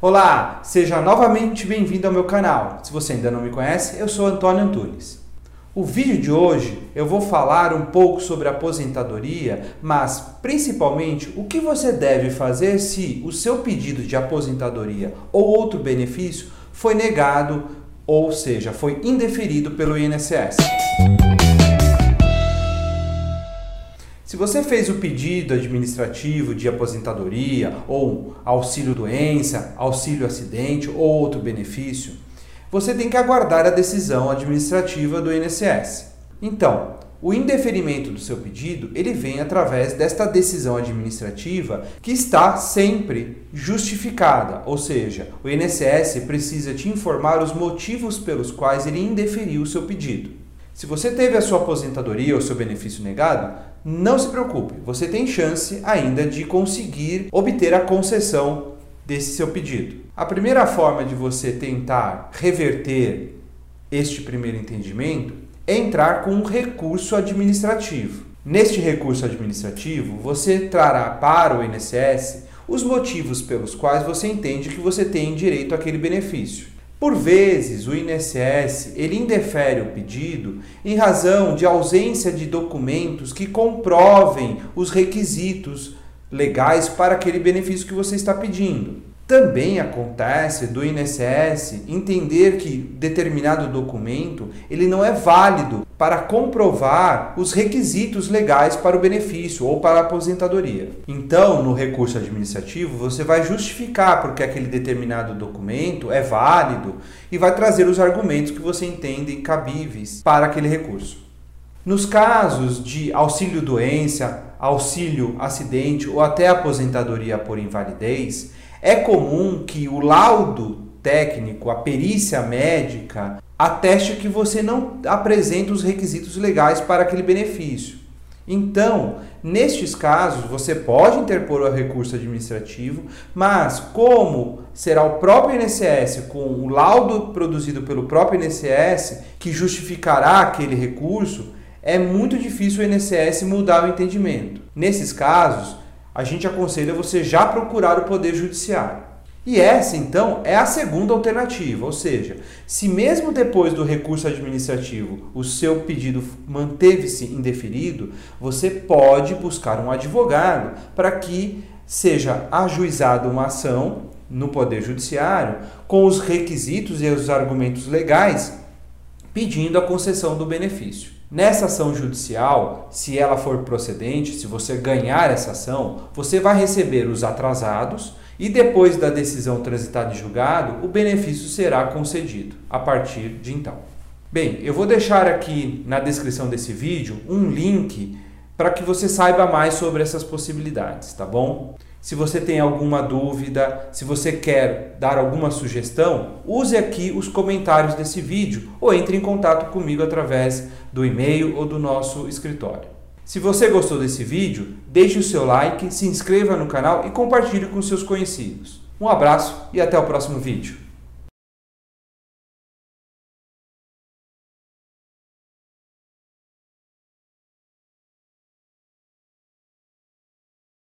Olá, seja novamente bem-vindo ao meu canal. Se você ainda não me conhece, eu sou Antônio Antunes. O vídeo de hoje eu vou falar um pouco sobre aposentadoria, mas principalmente o que você deve fazer se o seu pedido de aposentadoria ou outro benefício foi negado, ou seja, foi indeferido pelo INSS. Se você fez o pedido administrativo de aposentadoria ou auxílio doença, auxílio acidente ou outro benefício, você tem que aguardar a decisão administrativa do INSS. Então, o indeferimento do seu pedido, ele vem através desta decisão administrativa que está sempre justificada, ou seja, o INSS precisa te informar os motivos pelos quais ele indeferiu o seu pedido. Se você teve a sua aposentadoria ou seu benefício negado, não se preocupe, você tem chance ainda de conseguir obter a concessão desse seu pedido. A primeira forma de você tentar reverter este primeiro entendimento é entrar com um recurso administrativo. Neste recurso administrativo, você trará para o INSS os motivos pelos quais você entende que você tem direito àquele benefício. Por vezes, o INSS ele indefere o pedido em razão de ausência de documentos que comprovem os requisitos legais para aquele benefício que você está pedindo. Também acontece do INSS entender que determinado documento ele não é válido para comprovar os requisitos legais para o benefício ou para a aposentadoria. Então, no recurso administrativo, você vai justificar porque aquele determinado documento é válido e vai trazer os argumentos que você entende cabíveis para aquele recurso. Nos casos de auxílio doença, auxílio acidente ou até aposentadoria por invalidez, é comum que o laudo técnico, a perícia médica, ateste que você não apresenta os requisitos legais para aquele benefício. Então, nestes casos, você pode interpor o recurso administrativo, mas como será o próprio INSS, com o laudo produzido pelo próprio INSS, que justificará aquele recurso, é muito difícil o INSS mudar o entendimento. Nesses casos, a gente aconselha você já procurar o Poder Judiciário. E essa, então, é a segunda alternativa, ou seja, se mesmo depois do recurso administrativo o seu pedido manteve-se indeferido, você pode buscar um advogado para que seja ajuizada uma ação no Poder Judiciário com os requisitos e os argumentos legais pedindo a concessão do benefício. Nessa ação judicial, se ela for procedente, se você ganhar essa ação, você vai receber os atrasados e depois da decisão transitada em julgado, o benefício será concedido a partir de então. Bem, eu vou deixar aqui na descrição desse vídeo um link para que você saiba mais sobre essas possibilidades, tá bom? Se você tem alguma dúvida, se você quer dar alguma sugestão, use aqui os comentários desse vídeo ou entre em contato comigo através do e-mail ou do nosso escritório. Se você gostou desse vídeo, deixe o seu like, se inscreva no canal e compartilhe com seus conhecidos. Um abraço e até o próximo vídeo.